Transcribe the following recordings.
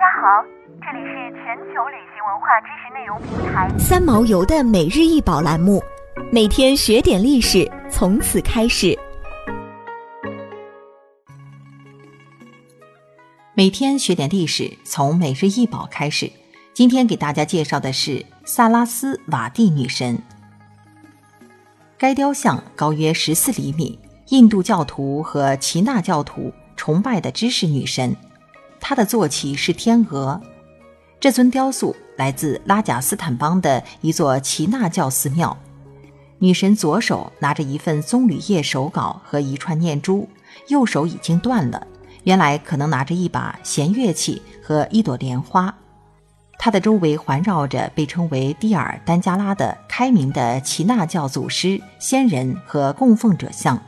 家好，这里是全球旅行文化知识内容平台三毛游的每日一宝栏目，每天学点历史，从此开始。每天学点历史，从每日一宝开始。今天给大家介绍的是萨拉斯瓦蒂女神。该雕像高约十四厘米，印度教徒和耆那教徒崇拜的知识女神。她的坐骑是天鹅。这尊雕塑来自拉贾斯坦邦的一座耆那教寺庙。女神左手拿着一份棕榈叶手稿和一串念珠，右手已经断了，原来可能拿着一把弦乐器和一朵莲花。她的周围环绕着被称为蒂尔丹加拉的开明的耆那教祖师、仙人和供奉者像。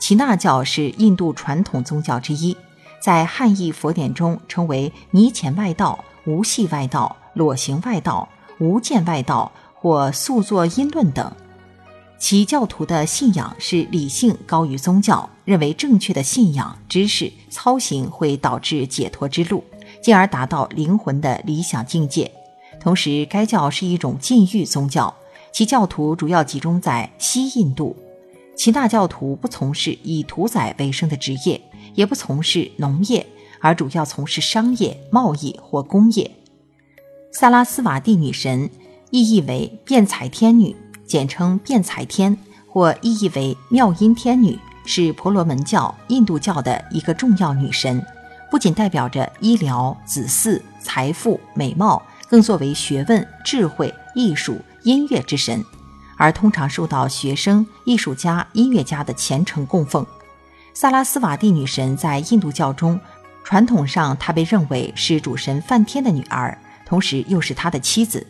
耆那教是印度传统宗教之一。在汉译佛典中称为尼前外道、无系外道、裸形外道、无间外道或素作因论等。其教徒的信仰是理性高于宗教，认为正确的信仰、知识、操行会导致解脱之路，进而达到灵魂的理想境界。同时，该教是一种禁欲宗教，其教徒主要集中在西印度。其大教徒不从事以屠宰为生的职业。也不从事农业，而主要从事商业、贸易或工业。萨拉斯瓦蒂女神意译为辩才天女，简称辩才天，或意译为妙音天女，是婆罗门教、印度教的一个重要女神。不仅代表着医疗、子嗣、财富、美貌，更作为学问、智慧、艺术、音乐之神，而通常受到学生、艺术家、音乐家的虔诚供奉。萨拉斯瓦蒂女神在印度教中，传统上她被认为是主神梵天的女儿，同时又是他的妻子。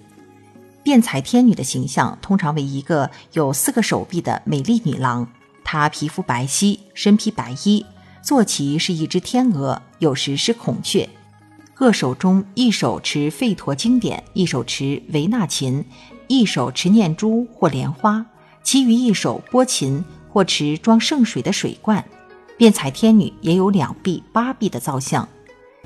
辩才天女的形象通常为一个有四个手臂的美丽女郎，她皮肤白皙，身披白衣，坐骑是一只天鹅，有时是孔雀，各手中一手持吠陀经典，一手持维纳琴，一手持念珠或莲花，其余一手拨琴或持装圣水的水罐。辩才天女也有两臂八臂的造像，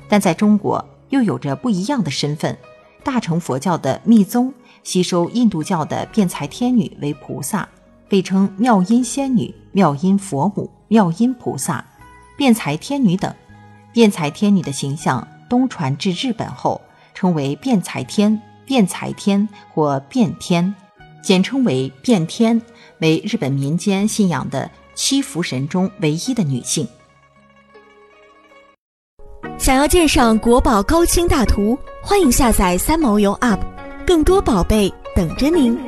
但在中国又有着不一样的身份。大乘佛教的密宗吸收印度教的辩才天女为菩萨，被称妙音仙女、妙音佛母、妙音菩萨、辩才天女等。辩才天女的形象东传至日本后，称为辩才天、辩才天或辩天，简称为辩天，为日本民间信仰的。七福神中唯一的女性。想要鉴赏国宝高清大图，欢迎下载三毛游 App，更多宝贝等着您。